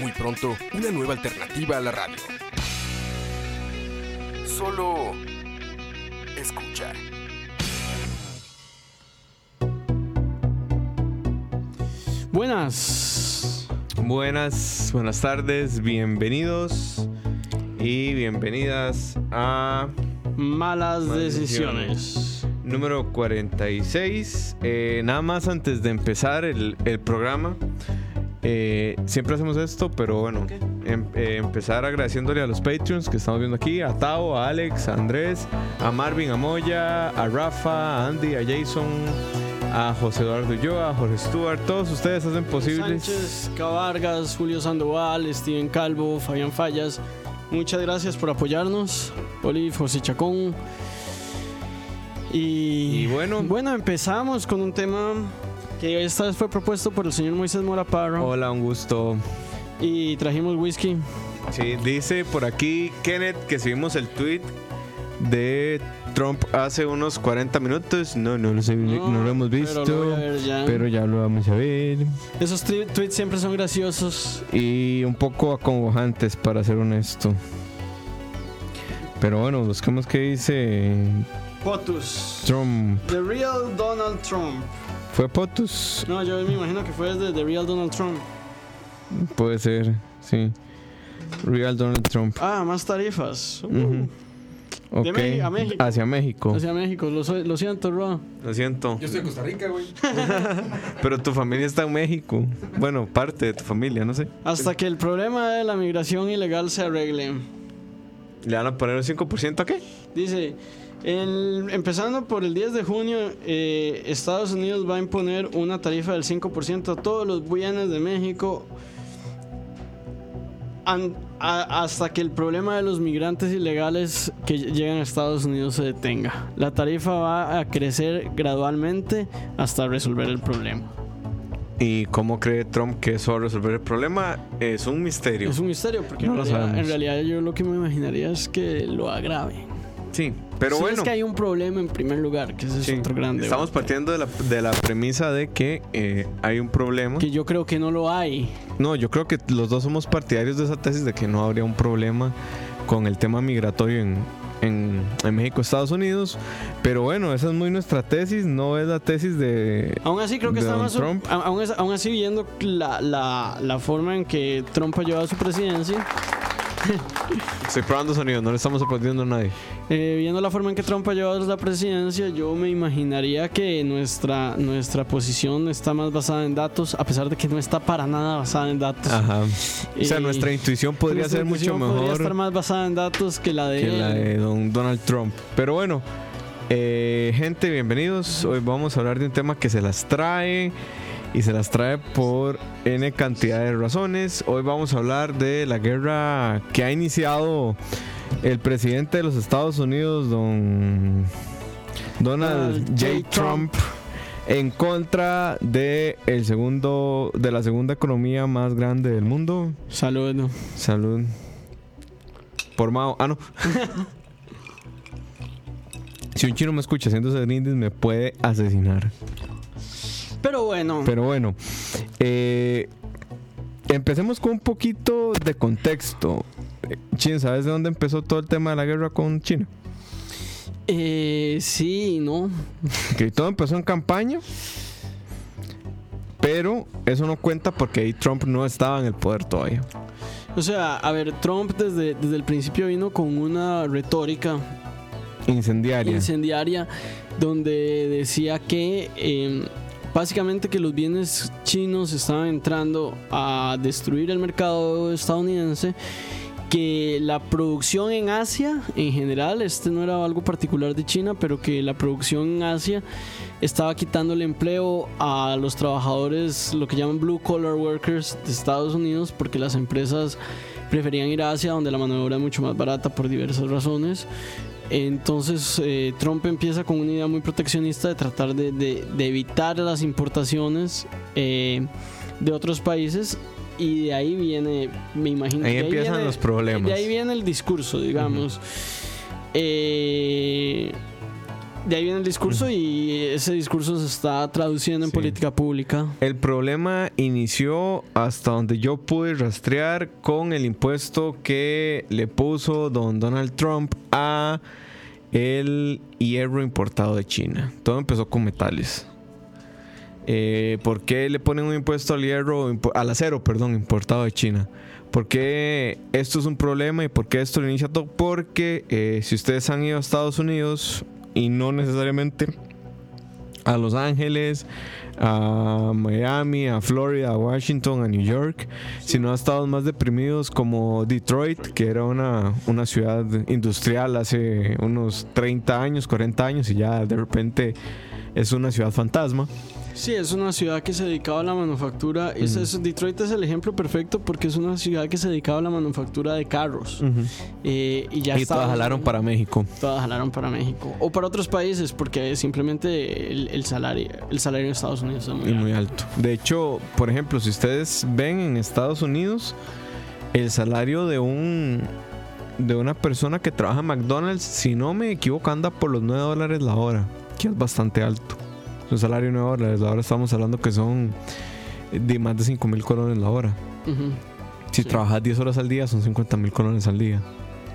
Muy pronto, una nueva alternativa a la radio. Solo escucha. Buenas. Buenas, buenas tardes, bienvenidos y bienvenidas a Malas Malas decisiones. número 46. Eh, nada más antes de empezar el, el programa, eh, siempre hacemos esto, pero bueno, em- eh, empezar agradeciéndole a los Patreons que estamos viendo aquí, a Tao, a Alex, a Andrés, a Marvin, a Moya, a Rafa, a Andy, a Jason, a José Eduardo Ulloa, a Jorge Stuart, todos ustedes hacen posible. Sánchez, Julio Sandoval, Steven Calvo, Fabián Fallas. Muchas gracias por apoyarnos. Oli, José Chacón. Y, Y bueno. bueno, empezamos con un tema que esta vez fue propuesto por el señor Moisés Mora Parra. Hola, un gusto. Y trajimos whisky. Sí, dice por aquí Kenneth que si vimos el tweet de Trump hace unos 40 minutos. No, no, lo sé, no, lo hemos visto. Pero lo ya. pero ya lo vamos a ver. Esos tweets siempre son graciosos. Y un poco acongojantes, para ser honesto. Pero bueno, buscamos qué dice Potus. Trump. The real Donald Trump. ¿Fue Potus? No, yo me imagino que fue desde The Real Donald Trump. Puede ser, sí. Real Donald Trump. Ah, más tarifas. Uh, Ok. Meji- a México. Hacia México. Hacia México, lo, soy- lo siento, Ro. Lo siento. Yo estoy en Costa Rica, güey. Pero tu familia está en México. Bueno, parte de tu familia, no sé. Hasta que el problema de la migración ilegal se arregle. ¿Le van a poner un 5% a qué? Dice, el- empezando por el 10 de junio, eh, Estados Unidos va a imponer una tarifa del 5% a todos los bienes de México an- a- hasta que el problema de los migrantes ilegales que llegan a Estados Unidos se detenga. La tarifa va a crecer gradualmente hasta resolver el problema. ¿Y cómo cree Trump que eso va a resolver el problema? Es un misterio. Es un misterio porque No en, lo realidad, en realidad yo lo que me imaginaría es que lo agrave. Sí, pero Si bueno. es que hay un problema en primer lugar, que ese sí, es otro grande. Estamos partiendo de la, de la premisa de que eh, hay un problema. Que yo creo que no lo hay. No, yo creo que los dos somos partidarios de esa tesis de que no habría un problema con el tema migratorio en, en, en México, Estados Unidos. Pero bueno, esa es muy nuestra tesis, no es la tesis de... Aún así creo que está más... Trump. Aún, aún así viendo la, la, la forma en que Trump ha llevado su presidencia, Estoy probando sonido, no le estamos aplaudiendo a nadie. eh, viendo la forma en que Trump ha llevado la presidencia, yo me imaginaría que nuestra, nuestra posición está más basada en datos, a pesar de que no está para nada basada en datos. Ajá. O sea, nuestra intuición podría Nuestra ser mucho intuición Podría mejor. estar más basada en datos que la de que la de don Donald Trump. Pero bueno, eh, gente, bienvenidos. Hoy vamos a hablar de un tema que se las trae y se las trae por N cantidad de razones. Hoy vamos a hablar de la guerra que ha iniciado el presidente de los Estados Unidos, don Donald. J. Trump. En contra de el segundo de la segunda economía más grande del mundo. Salud. Salud. Por Mao. Ah, no. si un chino me escucha haciendo ese brindis, me puede asesinar. Pero bueno, Pero bueno, eh, empecemos con un poquito de contexto. Chin, ¿sabes de dónde empezó todo el tema de la guerra con China? eh, sí, ¿no? Que todo empezó en campaña. Pero eso no cuenta porque ahí Trump no estaba en el poder todavía. O sea, a ver, Trump desde, desde el principio vino con una retórica Incendiaria. incendiaria donde decía que eh, básicamente que los bienes chinos estaban entrando a destruir el mercado estadounidense que la producción en Asia, en general, este no era algo particular de China, pero que la producción en Asia estaba quitando el empleo a los trabajadores, lo que llaman blue collar workers de Estados Unidos, porque las empresas preferían ir a Asia, donde la mano de obra es mucho más barata por diversas razones. Entonces eh, Trump empieza con una idea muy proteccionista de tratar de, de- de evitar las importaciones eh, de otros países y de ahí viene, me imagino Ahí que empiezan viene- los problemas. De ahí viene el discurso, digamos. Eh, de ahí viene el discurso y ese discurso se está traduciendo en Sí. política pública. El problema inició hasta donde yo pude rastrear con el impuesto que le puso don Donald Trump a el hierro importado de China. Todo empezó con metales. Eh, ¿Por qué le ponen un impuesto al hierro, al acero, perdón, importado de China? ¿Por qué esto es un problema y por qué esto lo inicia todo? Porque eh, si ustedes han ido a Estados Unidos y no necesariamente a Los Ángeles, a Miami, a Florida, a Washington, a New York, sino a estados más deprimidos como Detroit, que era una, una ciudad industrial hace unos 30 años, 40 años y ya de repente es una ciudad fantasma. Sí, es una ciudad que se dedicaba a la manufactura. Es- es- Detroit es el ejemplo perfecto porque es una ciudad que se dedicaba a la manufactura de carros. Eh, y ya y todas jalaron para México. Todas jalaron para México. O para otros países porque simplemente el, el salario, el salario en Estados Unidos es muy alto. muy alto. De hecho, por ejemplo, si ustedes ven en Estados Unidos, el salario de un de una persona que trabaja en McDonald's, si no me equivoco, anda por los 9 dólares la hora, que es bastante alto. Un salario de 9 dólares. Ahora estamos hablando que son de más de 5 mil colones la hora. Ujú, Si Sí. trabajas 10 horas al día, son 50 mil colones al día.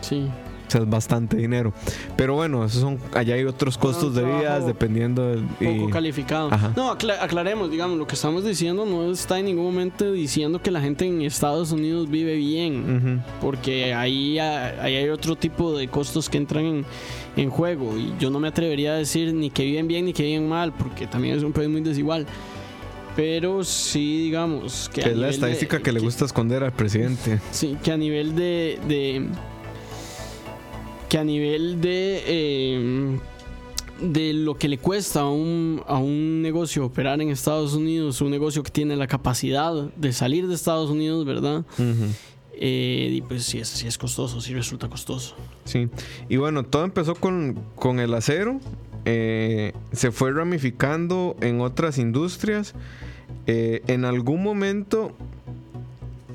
Sí. O sea, es bastante dinero. Pero bueno, esos son, allá hay otros costos de vida dependiendo del... Poco y- calificado. Ajá. No, acla- aclaremos, digamos, lo que estamos diciendo no está en ningún momento diciendo que la gente en Estados Unidos vive bien. Porque ahí, ahí hay otro tipo de costos que entran en, en juego y yo no me atrevería a decir ni que viven bien ni que viven mal porque también es un país muy desigual pero sí digamos que, Que es la de- estadística que le gusta esconder al presidente. sí que a nivel de, de- que a nivel de eh, de lo que le cuesta a un, a un negocio operar en Estados Unidos, un negocio que tiene la capacidad de salir de Estados Unidos, ¿verdad? Eh, y pues sí es, sí es costoso, sí resulta costoso. Sí. Y bueno, todo empezó con, con el acero. eh, se fue ramificando en otras industrias. eh, en algún momento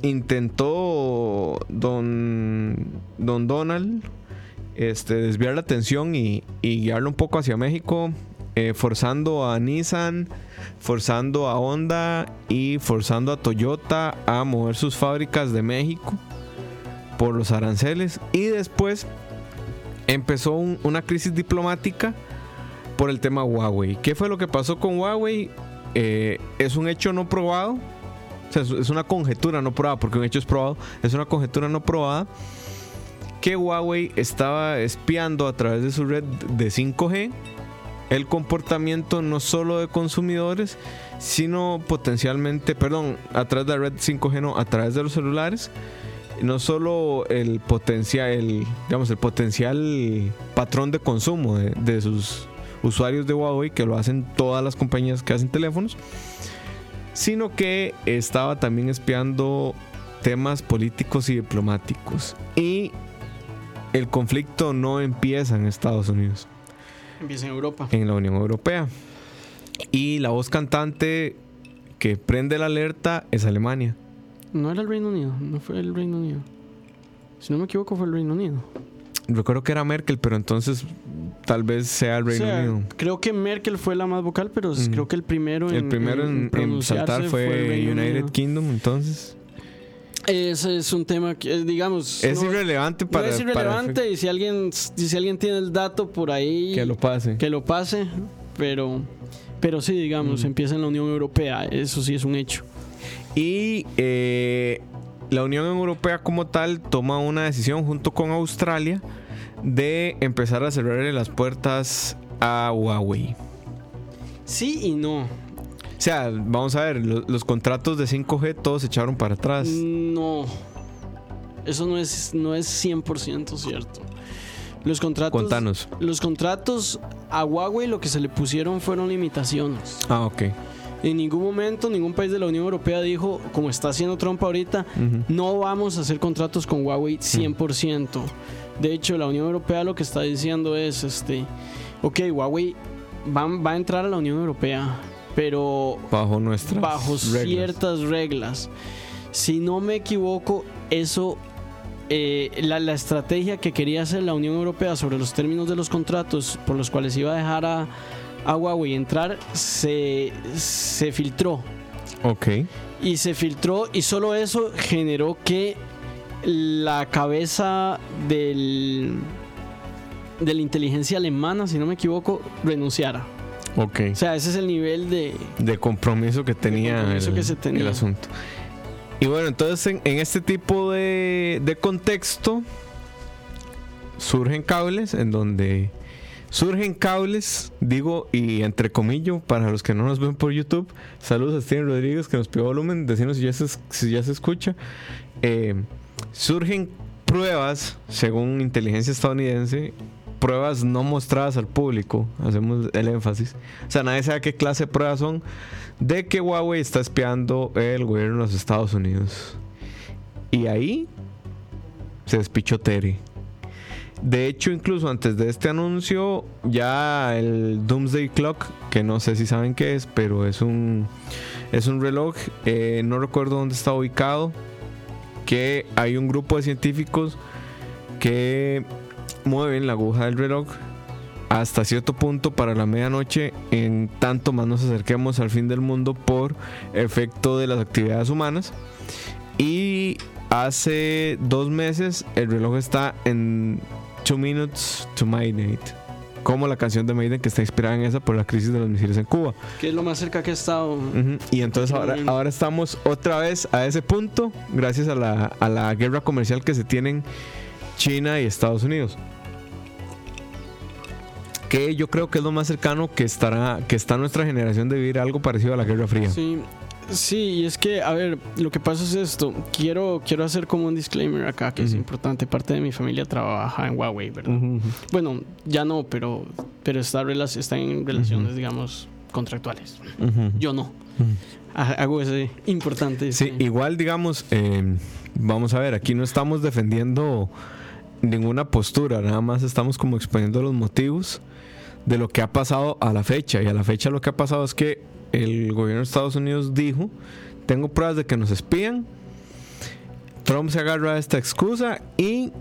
intentó don, don Donald este, desviar la atención y, guiarlo un poco hacia México, eh, forzando a Nissan, forzando a Honda y forzando a Toyota a mover sus fábricas de México por los aranceles. Y después empezó un- una crisis diplomática por el tema Huawei. ¿Qué fue lo que pasó con Huawei? Eh, es un hecho no probado. Es una conjetura no probada, porque un hecho es probado. Es una conjetura no probada que Huawei estaba espiando a través de su red de 5G el comportamiento no solo de consumidores, sino potencialmente, perdón, a través de la red 5G, no, a través de los celulares, no solo el potencial, el, digamos, el potencial patrón de consumo de, de sus usuarios de Huawei, que lo hacen todas las compañías que hacen teléfonos, sino que estaba también espiando temas políticos y diplomáticos. Y el conflicto no empieza en Estados Unidos, Empieza en Europa. en la Unión Europea. Y la voz cantante que prende la alerta es Alemania. No era el Reino Unido, no fue el Reino Unido. Si no me equivoco, fue el Reino Unido. Recuerdo que era Merkel, pero entonces tal vez sea el O Reino sea, Unido. Creo que Merkel fue la más vocal, pero Mm. creo que el primero en El primero en, en pronunciarse saltar el fue, Reino United Unido. Kingdom, entonces. Ese es un tema que, eh, digamos, Es no, irrelevante no para, es para irrelevante y si alguien, si alguien tiene el dato por ahí, que lo pase. que lo pase, pero, pero sí, digamos, Mm. empieza en la Unión Europea, eso sí es un hecho. Y eh, la Unión Europea como tal toma una decisión junto con Australia de empezar a cerrarle las puertas a Huawei. Sí y no. O sea, vamos a ver, lo- los contratos de 5G todos se echaron para atrás. No. Eso no es, no es 100% cierto. Los contratos, Contanos. los contratos a Huawei lo que se le pusieron fueron limitaciones. Ah, ok. En ningún momento ningún país de la Unión Europea dijo, como está haciendo Trump ahorita, no vamos a hacer contratos con Huawei 100%. De hecho, la Unión Europea lo que está diciendo es, este, ok, Huawei va, va a entrar a la Unión Europea, pero Bajo nuestras bajo reglas. ciertas reglas. Si no me equivoco, eso, eh, la, la estrategia que quería hacer la Unión Europea sobre los términos de los contratos por los cuales iba a dejar a, a Huawei entrar, se, se filtró. Ok. Y se filtró y solo eso generó que la cabeza del de la inteligencia alemana, si no me equivoco, renunciara. Ok. O sea, ese es el nivel de... de compromiso que tenía, compromiso el, que se tenía. el asunto. Y bueno, entonces en, en este tipo de, de contexto surgen cables en donde surgen cables, digo, y entre comillas, para los que no nos ven por YouTube, saludos a Steven Rodríguez que nos pidió volumen, decirnos si ya se, si ya se escucha. Eh, surgen pruebas, según inteligencia estadounidense, pruebas no mostradas al público, hacemos el énfasis. O sea, nadie sabe qué clase de pruebas son de que Huawei está espiando el gobierno de los Estados Unidos. Y ahí se despichó Terry. De hecho, incluso antes de este anuncio, ya el Doomsday Clock, que no sé si saben qué es, pero es un, es un reloj, eh, no recuerdo dónde está ubicado, que hay un grupo de científicos que mueven la aguja del reloj hasta cierto punto para la medianoche, en tanto más nos acerquemos al fin del mundo por efecto de las actividades humanas. Y hace dos meses el reloj está en 2 minutes to midnight. Como la canción de Maiden que está inspirada en esa por la crisis de los misiles en Cuba. que es lo más cerca que he estado. Ujú, Y entonces ahora, ahora estamos otra vez a ese punto gracias a la, a la guerra comercial que se tienen China y Estados Unidos. Que yo creo que es lo más cercano que estará que está nuestra generación de vivir algo parecido a la Guerra Fría. Sí, sí, y es que, a ver, lo que pasa es esto. Quiero, quiero hacer como un disclaimer acá, que es importante. Parte de mi familia trabaja en Huawei, ¿verdad? Bueno, ya no, pero, pero está, está en relaciones, digamos, contractuales. Yo no. Ha- Hago ese importante. Sí, igual digamos, eh, vamos a ver, aquí no estamos defendiendo ninguna postura, nada más estamos como exponiendo los motivos de lo que ha pasado a la fecha. Y a la fecha lo que ha pasado es que el gobierno de Estados Unidos dijo, tengo pruebas de que nos espían, Trump se agarra a esta excusa y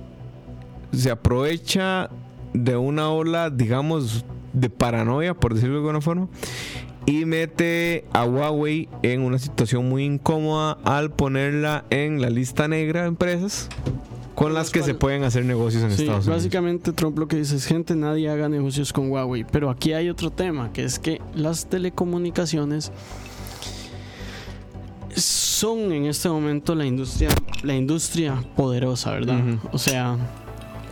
se aprovecha de una ola, digamos, de paranoia, por decirlo de alguna forma, y mete a Huawei en una situación muy incómoda al ponerla en la lista negra de empresas con las que se pueden hacer negocios en Sí, Estados Unidos. básicamente Trump lo que dice es, gente, nadie haga negocios con Huawei. Pero aquí hay otro tema, que es que las telecomunicaciones son en este momento la industria, la industria poderosa, ¿verdad? O sea,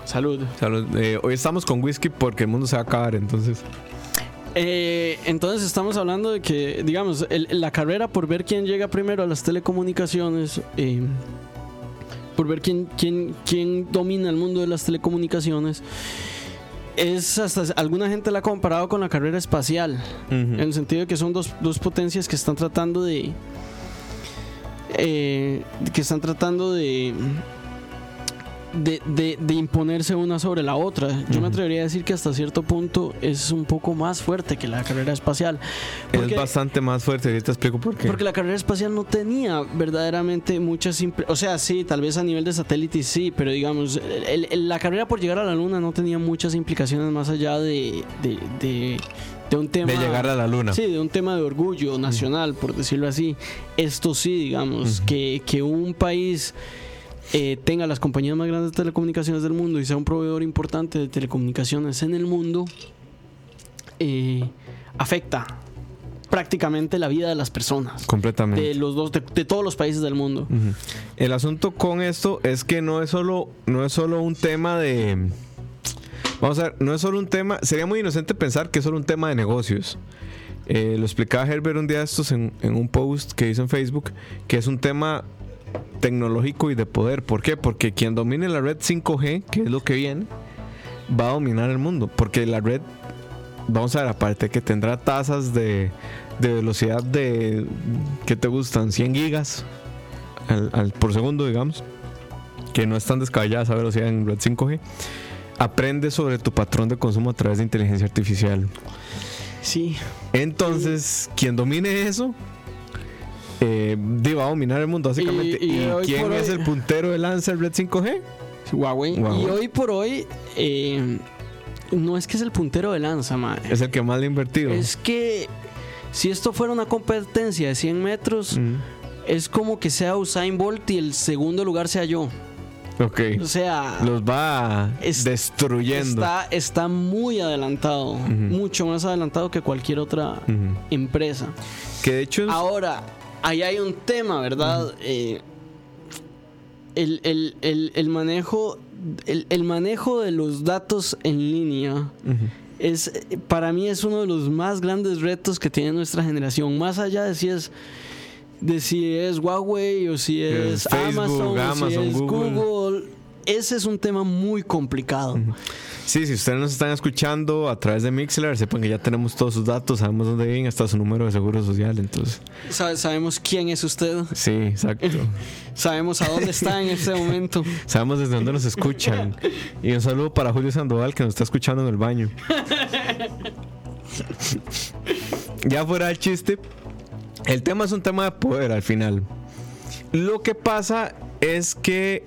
salud. Salud. Eh, hoy estamos con whisky porque el mundo se va a acabar, entonces. Eh, entonces estamos hablando de que, digamos, el- la carrera por ver quién llega primero a las telecomunicaciones, eh, por ver quién, quién, quién domina el mundo de las telecomunicaciones, es hasta alguna gente la ha comparado con la carrera espacial, en el sentido de que son dos, dos potencias que están tratando de... eh, que están tratando de de, de- de imponerse una sobre la otra. Yo me atrevería a decir que hasta cierto punto es un poco más fuerte que la carrera espacial. Porque, es bastante más fuerte, ahorita explico por qué. porque la carrera espacial no tenía verdaderamente muchas... O sea, sí, tal vez a nivel de satélite sí, pero digamos, el- el- la carrera por llegar a la luna no tenía muchas implicaciones más allá de, de, de- un tema... de llegar a la luna. Sí, de un tema de orgullo nacional, por decirlo así. Esto sí, digamos, que, que un país eh, tenga las compañías más grandes de telecomunicaciones del mundo y sea un proveedor importante de telecomunicaciones en el mundo, eh, afecta prácticamente la vida de las personas. Completamente. De los dos, de, de todos los países del mundo. El asunto con esto es que no es solo, no es solo un tema de. Vamos a ver, no es solo un tema. Sería muy inocente pensar que es solo un tema de negocios. Eh, lo explicaba Herbert un día de estos en, en un post que hizo en Facebook, que es un tema tecnológico y de poder. ¿Por qué? Porque quien domine la red 5G, que es lo que viene, va a dominar el mundo. Porque la red, vamos a ver, aparte que tendrá tasas de, de velocidad de, ¿qué te gustan? 100 gigas al, al- por segundo, digamos. Que no es tan descabellada esa velocidad en red 5G. Aprende sobre tu patrón de consumo a través de inteligencia artificial. Sí, Entonces, quien domine eso, eh, va a dominar el mundo, básicamente. Y- y ¿Y, hoy quién es hoy- el puntero de lanza del Red 5G? Huawei. Huawei. Y hoy por hoy, eh, no es que es el puntero de lanza, mae. Es el que más le ha invertido. Es que si esto fuera una competencia de 100 metros, Mm, es como que sea Usain Bolt y el segundo lugar sea yo. Ok. O sea, Los va Es- destruyendo. está, está muy adelantado, mucho más adelantado que cualquier otra empresa. Que de hecho es- Ahora, ahí hay un tema, ¿verdad? Eh, el, el- el- el manejo, el, el manejo de los datos en línea es para mí es uno de los más grandes retos que tiene nuestra generación. Más allá de si es de si es Huawei o si es, Es Facebook, Amazon, o si es Google. Google. Ese es un tema muy complicado. Sí, si ustedes nos están escuchando a través de Mixler, sepan que ya tenemos todos sus datos, sabemos dónde viven, hasta su número de seguro social. Entonces, Sabe- sabemos quién es usted, sí, exacto. sabemos a dónde está en este momento. Sabemos desde dónde nos escuchan. Y un saludo para Julio Sandoval que nos está escuchando en el baño. ya fuera el chiste, el tema es un tema de poder al final. Lo que pasa es que,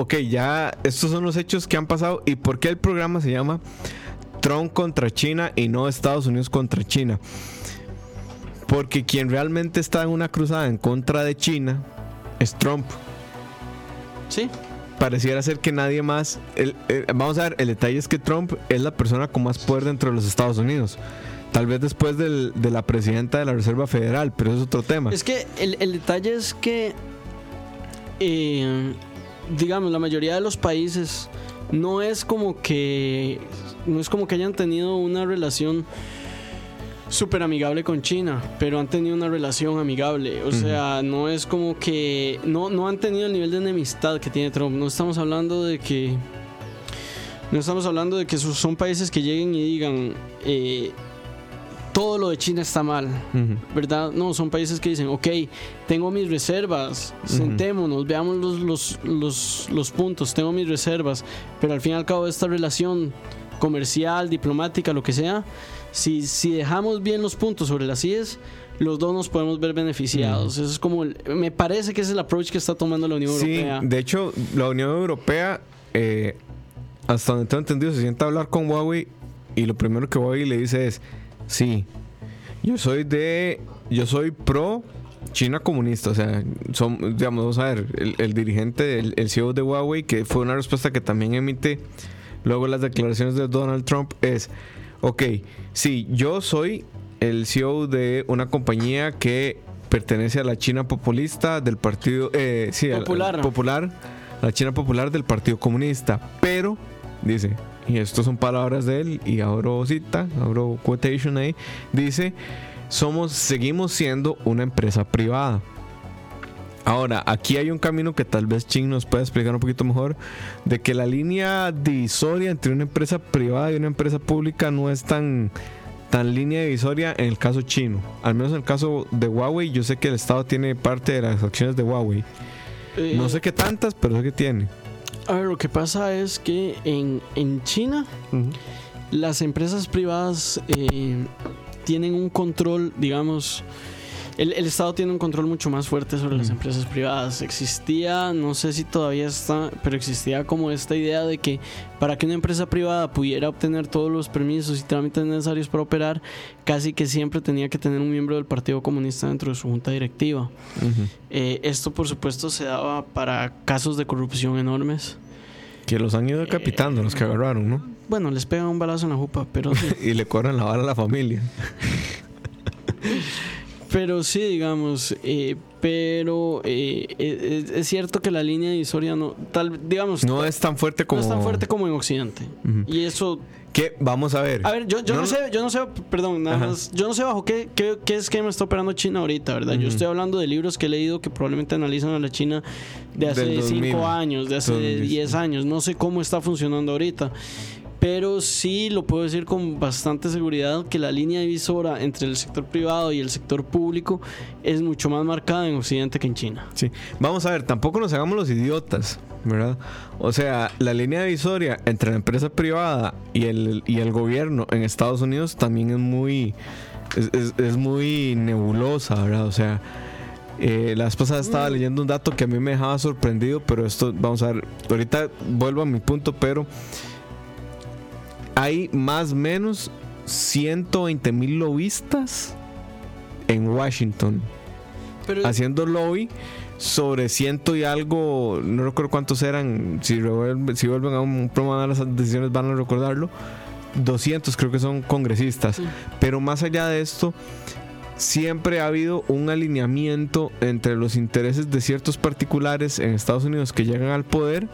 ok, ya estos son los hechos que han pasado y por qué el programa se llama Trump contra China y no Estados Unidos contra China. Porque quien realmente está en una cruzada en contra de China es Trump Sí, pareciera ser que nadie más. el- el- vamos a ver, el detalle es que Trump es la persona con más poder dentro de los Estados Unidos. Tal vez después del- de la presidenta de la Reserva Federal, pero eso es otro tema. Es que el, el detalle es que, eh, digamos, la mayoría de los países no es como que no es como que hayan tenido una relación súper amigable con China, pero han tenido una relación amigable. O sea, no es como que no, no han tenido el nivel de enemistad que tiene Trump. No estamos hablando de que no estamos hablando de que son países que lleguen y digan eh, todo lo de China está mal. Ujú. ¿verdad? No, son países que dicen, ok, tengo mis reservas, sentémonos, veamos los, los, los, los puntos, tengo mis reservas, pero al fin y al cabo esta relación comercial, diplomática, lo que sea, si, si dejamos bien los puntos sobre las IES, los dos nos podemos ver beneficiados. Eso es como, el- me parece que ese es el approach que está tomando la Unión Sí, Europea. de hecho, la Unión Europea, eh, hasta donde tengo entendido, se sienta a hablar con Huawei y lo primero que Huawei le dice es: Sí, yo soy de. Yo soy pro China comunista. O sea, son, digamos, vamos a ver, el, el dirigente, el, el CEO de Huawei, que fue una respuesta que también emite luego las declaraciones de Donald Trump, es: Ok, sí, yo soy el CEO de una compañía que pertenece a la China populista del partido eh, sí, al- al Popular. popular, la China popular del Partido Comunista, pero dice, y esto son palabras de él y abro cita, abro quotation ahí, dice, somos seguimos siendo una empresa privada. Ahora, aquí hay un camino que tal vez Ching nos pueda explicar un poquito mejor, de que la línea divisoria entre una empresa privada y una empresa pública no es tan, tan línea divisoria en el caso chino. Al menos en el caso de Huawei, yo sé que el Estado tiene parte de las acciones de Huawei. Eh, No sé qué tantas, pero sé que tiene. A ver, lo que pasa es que en, en China las empresas privadas eh, tienen un control, digamos, el, el Estado tiene un control mucho más fuerte sobre las empresas privadas. Existía, no sé si todavía está, pero existía como esta idea de que para que una empresa privada pudiera obtener todos los permisos y trámites necesarios para operar, casi que siempre tenía que tener un miembro del Partido Comunista dentro de su junta directiva. Eh, esto, por supuesto, se daba para casos de corrupción enormes. Que los han ido decapitando, los que agarraron, ¿no? Bueno, les pegan un balazo en la jupa, pero sí. y le corren la bala a la familia. Pero sí, digamos, eh, pero eh, eh, es, es cierto que la línea divisoria no, tal, digamos, No es tan fuerte como. no es tan fuerte como en Occidente. Y eso Que vamos a ver. A ver, yo, yo no, sé, yo no sé, perdón, nada Ajá. más, yo no sé bajo qué, qué, qué esquema está operando China ahorita, ¿verdad? Yo estoy hablando de libros que he leído que probablemente analizan a la China de hace Del 2000. 5 años, de hace 2010. 10 años, no sé cómo está funcionando ahorita. Pero sí lo puedo decir con bastante seguridad que la línea divisora entre el sector privado y el sector público es mucho más marcada en Occidente que en China. Sí. Vamos a ver, tampoco nos hagamos los idiotas, ¿verdad? O sea, la línea divisoria entre la empresa privada y el, y el gobierno en Estados Unidos también es muy. Es, es- es muy nebulosa, ¿verdad? O sea. eh, la vez pasada estaba leyendo un dato que a mí me dejaba sorprendido, pero esto, vamos a ver, ahorita vuelvo a mi punto, pero hay más o menos 120 mil lobistas en Washington Pero haciendo lobby sobre ciento y algo, no recuerdo cuántos eran, si, revuelven- si vuelven a un programa de las decisiones van a recordarlo, 200 creo que son congresistas, Sí. pero más allá de esto, siempre ha habido un alineamiento entre los intereses de ciertos particulares en Estados Unidos que llegan al poder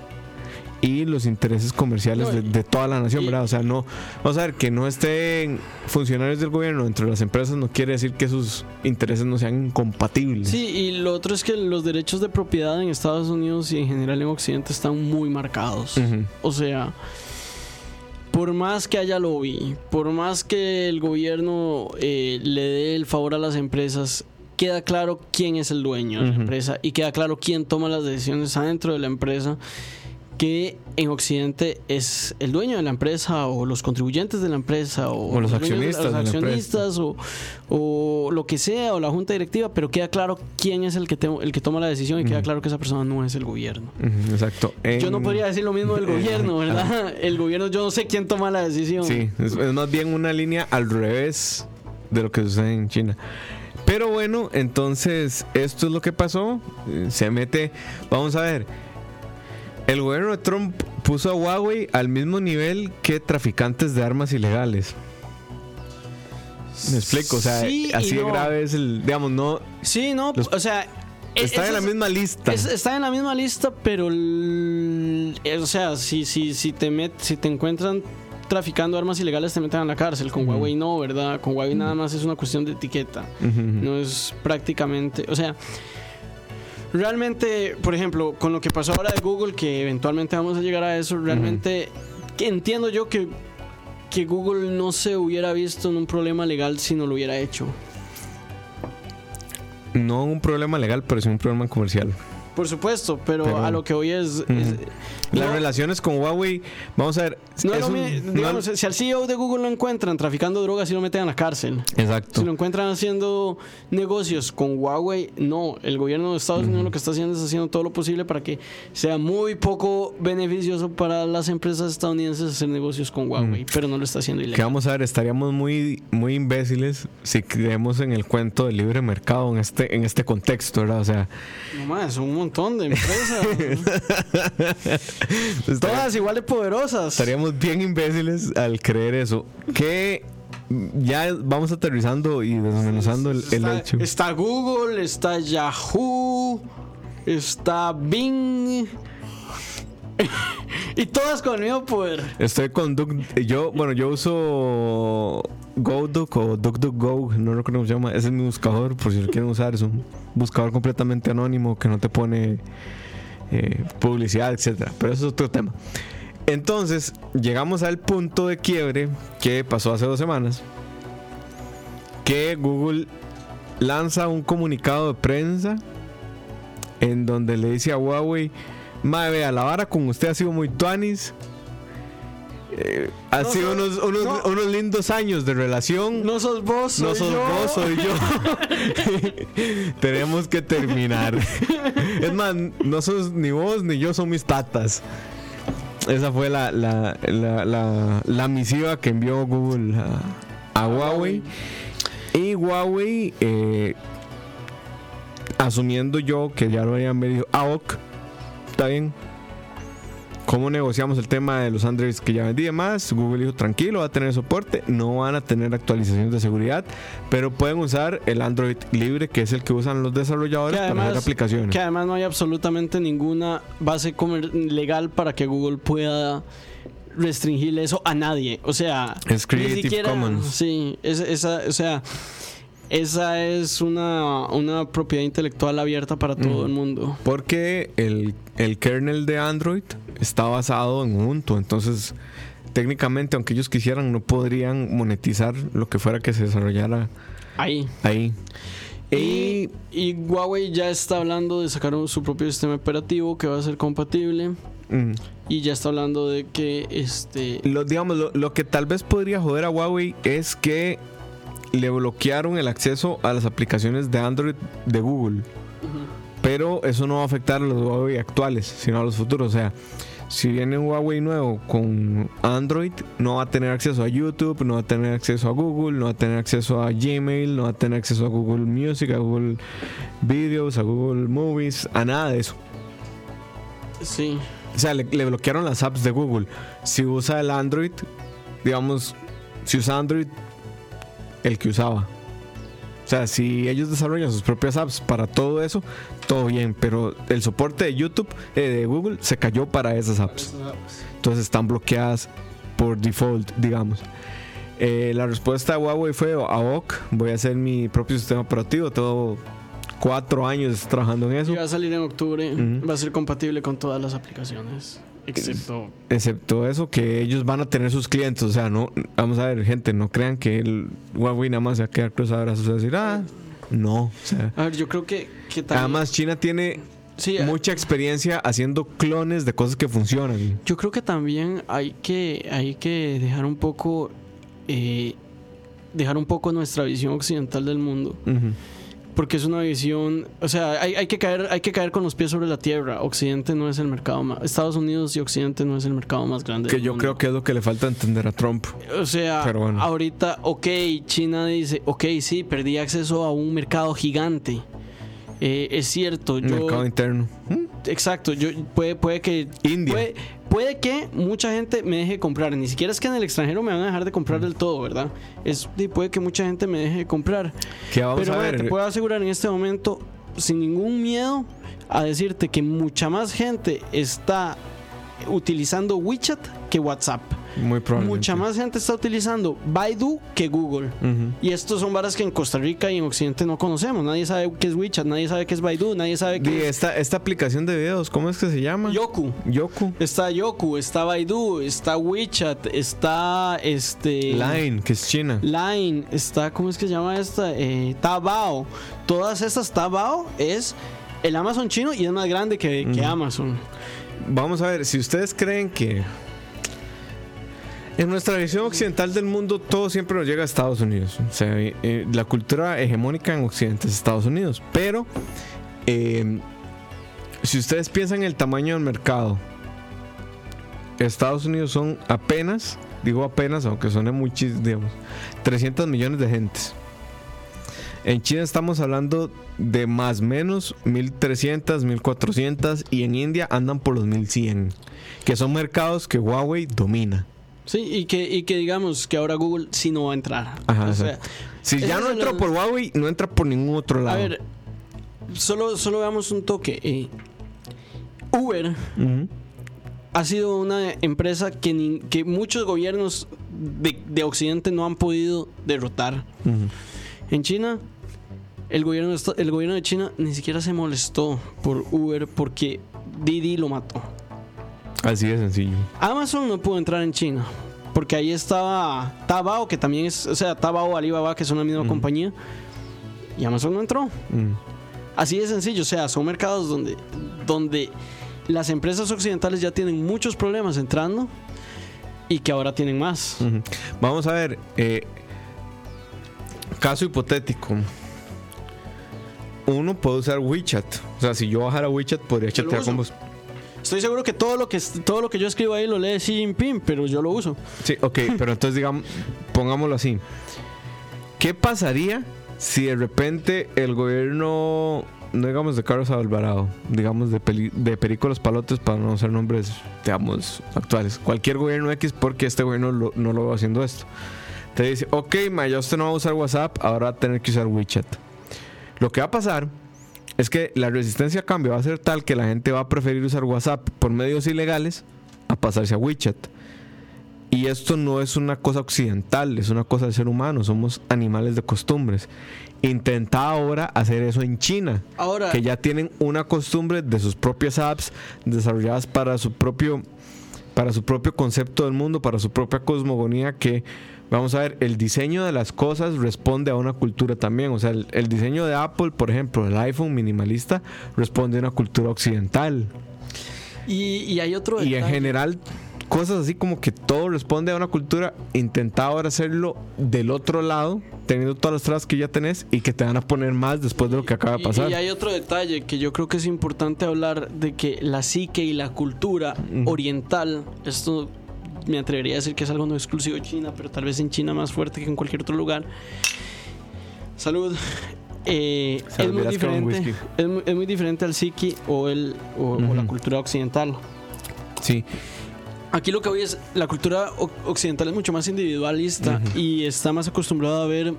y los intereses comerciales de, de toda la nación, ¿verdad? O sea, no, vamos a ver, que no estén funcionarios del gobierno dentro de las empresas no quiere decir que sus intereses no sean incompatibles. Sí, y lo otro es que los derechos de propiedad en Estados Unidos y en general en Occidente están muy marcados. O sea, por más que haya lobby, por más que el gobierno eh, le dé el favor a las empresas, queda claro quién es el dueño de la empresa y queda claro quién toma las decisiones adentro de la empresa que en Occidente es el dueño de la empresa o los contribuyentes de la empresa o, O los accionistas de o, o lo que sea o la junta directiva pero queda claro quién es el que, te- el que toma la decisión y queda claro que esa persona no es el gobierno Exacto. yo no podría decir lo mismo del gobierno, ¿verdad? El gobierno, yo no sé quién toma la decisión. Sí, es, es más bien una línea al revés de lo que sucede en China. Pero bueno, entonces esto es lo que pasó. Eh, Se mete, vamos a ver. El gobierno de Trump puso a Huawei al mismo nivel que traficantes de armas ilegales. Me explico, o sea, Sí así de grave es el, digamos, no Sí, no, Los- o sea. está en la misma lista. es- está en la misma lista, pero. el- eh, o sea, si, si, si, te met, si te encuentran traficando armas ilegales, te meten a la cárcel. Con. Huawei no, ¿verdad? Con Huawei nada más es una cuestión de etiqueta. No es prácticamente. O sea. Realmente, por ejemplo, con lo que pasó ahora de Google, que eventualmente vamos a llegar a eso, realmente que entiendo yo que, que Google no se hubiera visto en un problema legal si no lo hubiera hecho. No un problema legal, pero sí un problema comercial. Por supuesto, pero, Pero- a lo que hoy es... Las no- relaciones con Huawei, vamos a ver. no un- digamos, si al CEO de Google lo encuentran traficando drogas y lo meten a la cárcel. exacto. Si lo encuentran haciendo negocios con Huawei, no. El gobierno de Estados Unidos lo que está haciendo es haciendo todo lo posible para que sea muy poco beneficioso para las empresas estadounidenses hacer negocios con Huawei, pero no lo está haciendo Que ilegal. vamos a ver, estaríamos muy, muy imbéciles si creemos en el cuento del libre mercado en este, en este contexto, ¿verdad? O sea, No más, un montón de empresas. Todas igual de poderosas. estaríamos bien imbéciles al creer eso. Que ya vamos aterrizando y desmenuzando el, el está, hecho. está Google, está Yahoo, está Bing. y todas con el mismo poder. Estoy con Duck. Yo, bueno, yo uso GoDuck o DuckDuckGo, no recuerdo cómo se llama. Ese es mi buscador, por si lo quieren usar. Es un buscador completamente anónimo que no te pone eh, publicidad, etcétera. Pero eso es otro tema. Entonces, llegamos al punto de quiebre que pasó hace dos semanas. Que Google lanza un comunicado de prensa en donde le dice a Huawei, Mae, vea, la vara con usted ha sido muy tuanis. Eh, ha No sido sos- unos, unos, no. unos lindos años de relación. No sos vos, soy No sos yo. vos, soy yo. Tenemos que terminar. es más, no sos ni vos ni yo, son mis tatas. Esa fue la, la, la, la, la misiva que envió Google a, a Huawei. Y Huawei, eh, asumiendo yo que ya lo habían medido, ok, está bien. ¿Cómo negociamos el tema de los Androids que ya vendí más? Google dijo, tranquilo, va a tener soporte, no van a tener actualizaciones de seguridad, pero pueden usar el Android libre, que es el que usan los desarrolladores Que para hacer además, aplicaciones. que además no hay absolutamente ninguna base legal para que Google pueda restringir eso a nadie. O sea, Es Creative ni siquiera, Commons. Sí, es- esa, o sea, esa es una, una propiedad intelectual abierta para todo el mundo. Porque el, el kernel de Android está basado en Ubuntu, entonces técnicamente, aunque ellos quisieran, no podrían monetizar lo que fuera que se desarrollara Ahí. ahí. Y, Huawei ya está hablando de sacar su propio sistema operativo que va a ser compatible. mm, Y ya está hablando de que este lo, digamos, lo, lo que tal vez podría joder a Huawei es que le bloquearon el acceso a las aplicaciones de Android de Google. Pero eso no va a afectar a los Huawei actuales, sino a los futuros. O sea, si viene un Huawei nuevo con Android, no va a tener acceso a YouTube, no va a tener acceso a Google, no va a tener acceso a Gmail, no va a tener acceso a Google Music, a Google Videos, a Google Movies, a nada de eso. sí. O sea, le, le bloquearon las apps de Google. Si usa el Android, digamos, si usa Android, el que usaba. O sea, si ellos desarrollan sus propias apps para todo eso, todo bien. Pero el soporte de YouTube, eh, de Google, se cayó para esas apps. Entonces están bloqueadas por default, digamos. Eh, la respuesta de Huawei fue a OK, voy a hacer mi propio sistema operativo. Tengo cuatro años trabajando en eso. Y va a salir en octubre. Va a ser compatible con todas las aplicaciones. Excepto. Excepto eso, que ellos van a tener sus clientes. O sea, no, vamos a ver, gente, no crean que el Huawei nada más se va a quedar cruzado brazos y decir, ah, no. O sea, A ver, yo creo que, que también. además, China tiene sí, eh, mucha experiencia haciendo clones de cosas que funcionan. yo creo que también hay que, hay que dejar un poco. eh, dejar un poco nuestra visión occidental del mundo. Porque es una visión. O sea, hay, hay que caer, hay que caer con los pies sobre la tierra. Occidente no es el mercado más. Estados Unidos y Occidente no es el mercado más grande. Que del yo mundo. creo que es lo que le falta entender a Trump. O sea, bueno. ahorita, ok, China dice, ok, sí, perdí acceso a un mercado gigante. Eh, es cierto, yo... Mercado interno. Exacto, yo puede, puede que... India. Puede, puede que mucha gente me deje comprar. Ni siquiera es que en el extranjero me van a dejar de comprar del todo, ¿verdad? Es, y puede que mucha gente me deje de comprar. Que vamos Pero a ver. te puedo asegurar en este momento, sin ningún miedo, a decirte que mucha más gente está utilizando WeChat que WhatsApp. Muy probablemente. Mucha más gente está utilizando Baidu que Google. Y estos son varas que en Costa Rica y en Occidente no conocemos. Nadie sabe qué es WeChat, nadie sabe qué es Baidu, nadie sabe qué es esta, esta aplicación de videos, ¿cómo es que se llama? Yoku. Yoku. Está Yoku, está Baidu, está WeChat, está este Line, que es China. Line, está ¿cómo es que se llama esta? Eh, Taobao. Todas estas Taobao es el Amazon chino y es más grande que, que Amazon. Vamos a ver, si ustedes creen que en nuestra visión occidental del mundo todo siempre nos llega a Estados Unidos. O sea, eh, eh, la cultura hegemónica en Occidente es Estados Unidos. Pero eh, si ustedes piensan en el tamaño del mercado, Estados Unidos son apenas, digo apenas, aunque suene muchísimo, digamos, 300 millones de gentes. En China estamos hablando de más o menos 1300, 1400 y en India andan por los 1100, que son mercados que Huawei domina. Sí, y que, y que digamos que ahora Google sí no va a entrar. Ajá, o sea, Si ya no entra por Huawei, no entra por ningún otro lado. a ver, solo, solo veamos un toque. eh. Uber ha sido una empresa que, ni- que muchos gobiernos de, de Occidente no han podido derrotar. En China, el gobierno, el gobierno de China ni siquiera se molestó por Uber porque Didi lo mató. Así de sencillo. Amazon no pudo entrar en China porque ahí estaba Taobao, que también es, o sea, Taobao, Alibaba, que son la misma compañía, y Amazon no entró. Mm. Así de sencillo, o sea, son mercados donde, donde las empresas occidentales ya tienen muchos problemas entrando y que ahora tienen más. Vamos a ver. eh, caso hipotético. Uno puede usar WeChat. O sea, si yo bajara WeChat, podría chatear con vos. Estoy seguro que todo lo que todo lo que yo escribo ahí lo lee Xi Jinping, pero yo lo uso. Sí, ok, pero entonces digamos, pongámoslo así. ¿Qué pasaría si de repente el gobierno no digamos de Carlos Alvarado, digamos de, peli- de Perico Los Palotes para no ser nombres, digamos, actuales. Cualquier gobierno X porque este gobierno lo- no lo va haciendo esto. Te dice, ok, ma, ya usted no va a usar WhatsApp, ahora va a tener que usar WeChat. Lo que va a pasar es que la resistencia a cambio va a ser tal que la gente va a preferir usar WhatsApp por medios ilegales a pasarse a WeChat. Y esto no es una cosa occidental, es una cosa del ser humano, somos animales de costumbres. Intenta ahora hacer eso en China, Ahora, que ya tienen una costumbre de sus propias apps desarrolladas para su propio para su propio concepto del mundo, para su propia cosmogonía que vamos a ver, el diseño de las cosas responde a una cultura también, o sea, el, el diseño de Apple, por ejemplo, el iPhone minimalista responde a una cultura occidental. y, y hay otro Y en detalle. general, cosas así como que todo responde a una cultura, intenta ahora hacerlo del otro lado, teniendo todas las trabas que ya tenés y que te van a poner más después de lo que acaba de Y- pasar. Y, hay otro detalle que yo creo que es importante hablar de que la psique y la cultura oriental, esto me atrevería a decir que es algo no exclusivo de China, pero tal vez en China más fuerte que en cualquier otro lugar. Salud. Eh, es, muy diferente, es, muy, es muy diferente al psiqui o, el, o, o la cultura occidental. Sí, Aquí lo que voy es, la cultura occidental es mucho más individualista y está más acostumbrado a ver,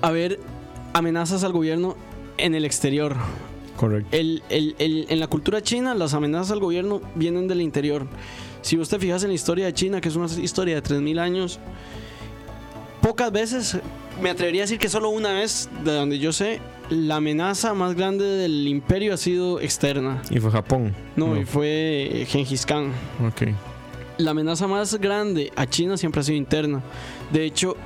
a ver amenazas al gobierno en el exterior. correcto. El- el- el- en la cultura china, las amenazas al gobierno vienen del interior. Si vos te fijas en la historia de China, que es una historia de 3.000 años, pocas veces, me atrevería a decir que solo una vez, de donde yo sé, la amenaza más grande del imperio ha sido externa. Y fue Japón. No, y fue Genghis Khan. Ok. La amenaza más grande a China siempre ha sido interna. De hecho,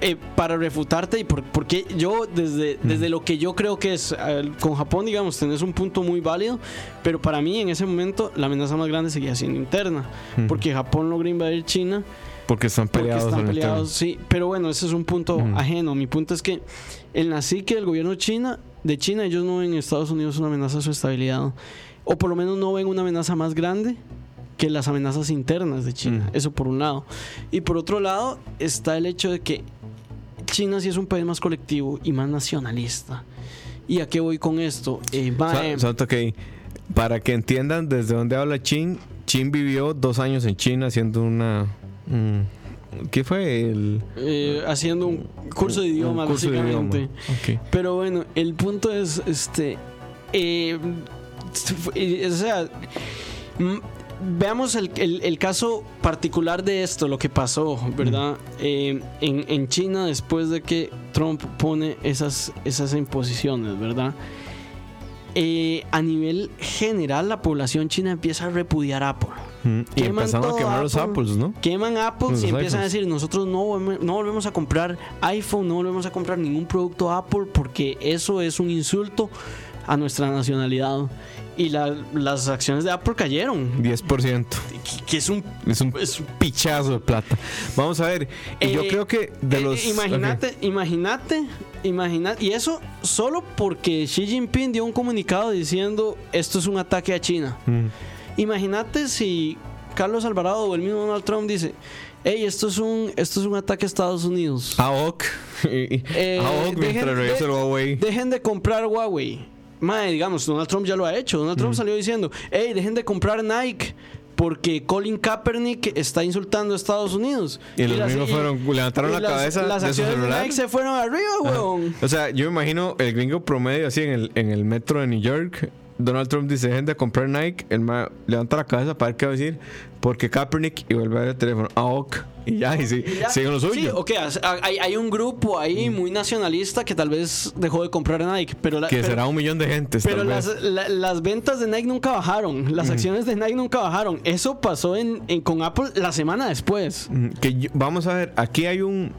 eh, para refutarte, y por- porque yo desde, desde lo que yo creo que es, eh, con Japón, digamos, tenés un punto muy válido, pero para mí en ese momento la amenaza más grande seguía siendo interna, porque Japón logra invadir China Porque están porque peleados. están en el peleados, sí, pero bueno, ese es un punto ajeno. Mi punto es que en la psique del gobierno China, de China, ellos no ven en Estados Unidos una amenaza a su estabilidad, o por lo menos no ven una amenaza más grande que las amenazas internas de China. Eso por un lado. Y por otro lado está el hecho de que China sí es un país más colectivo y más nacionalista. ¿Y a qué voy con esto? Eh, que para que entiendan desde dónde habla Chin, Chin vivió dos años en China haciendo una. mm, ¿Qué fue? El, eh, haciendo un curso de idioma, curso de básicamente. idioma. Pero bueno, el punto es, este, eh, eh, o sea, veamos el, el- el caso particular de esto, lo que pasó, ¿verdad? Eh, en, en China después de que Trump pone esas, esas imposiciones, ¿verdad? Eh, a nivel general, la población china empieza a repudiar a Apple. Mm, Y empezaron a quemar los Apple. Apples, ¿no? Queman Apple y empiezan a decir, nosotros no, no volvemos a comprar iPhone, no volvemos a comprar ningún producto Apple porque eso es un insulto a nuestra nacionalidad. Y la- las acciones de Apple cayeron, 10%. que- que es un... Es un es un- pichazo de plata. Vamos a ver. Y yo Eh, creo que de eh, los. Imagínate, imagínate, imagínate. Y eso solo porque Xi Jinping dio un comunicado diciendo esto es un ataque a China. Mm. Imagínate si Carlos Alvarado o el mismo Donald Trump dice, hey, esto es un, esto es un ataque a Estados Unidos. AOC. Eh, AOC mientras dejen- de- Huawei. Dejen de comprar Huawei. Mae, digamos, Donald Trump ya lo ha hecho. Donald Trump salió diciendo, hey, dejen de comprar Nike porque Colin Kaepernick está insultando a Estados Unidos. Y los las- gringos fueron- levantaron y la las- cabeza Las de su acciones de. Nike se fueron arriba, weón. O sea, yo me imagino el gringo promedio así en el, en el metro de New York. Donald Trump dice, dejen de comprar Nike. El ma levanta la cabeza para ver qué va a decir. Porque Kaepernick y vuelve a ver el teléfono. AOC. Y ya, y sí, Y ya- siguen lo Sí, suyo. ok, hay, hay un grupo ahí muy nacionalista que tal vez dejó de comprar Nike, pero, la- que pero- será un millón de gente. Pero las, la- las ventas de Nike nunca bajaron. Las acciones de Nike nunca bajaron. Eso pasó en, en- con Apple la semana después. Que yo- vamos a ver, aquí hay un.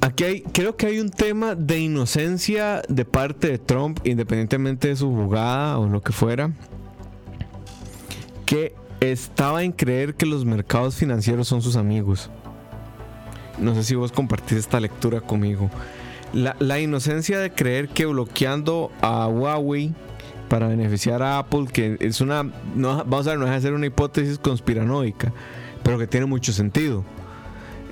Aquí hay, creo que hay un tema de inocencia de parte de Trump, independientemente de su jugada o lo que fuera, que estaba en creer que los mercados financieros son sus amigos. No sé si vos compartís esta lectura conmigo. La, inocencia de creer que bloqueando a Huawei para beneficiar a Apple, que es una, vamos a ver, no de ser una hipótesis conspiranoica, pero que tiene mucho sentido.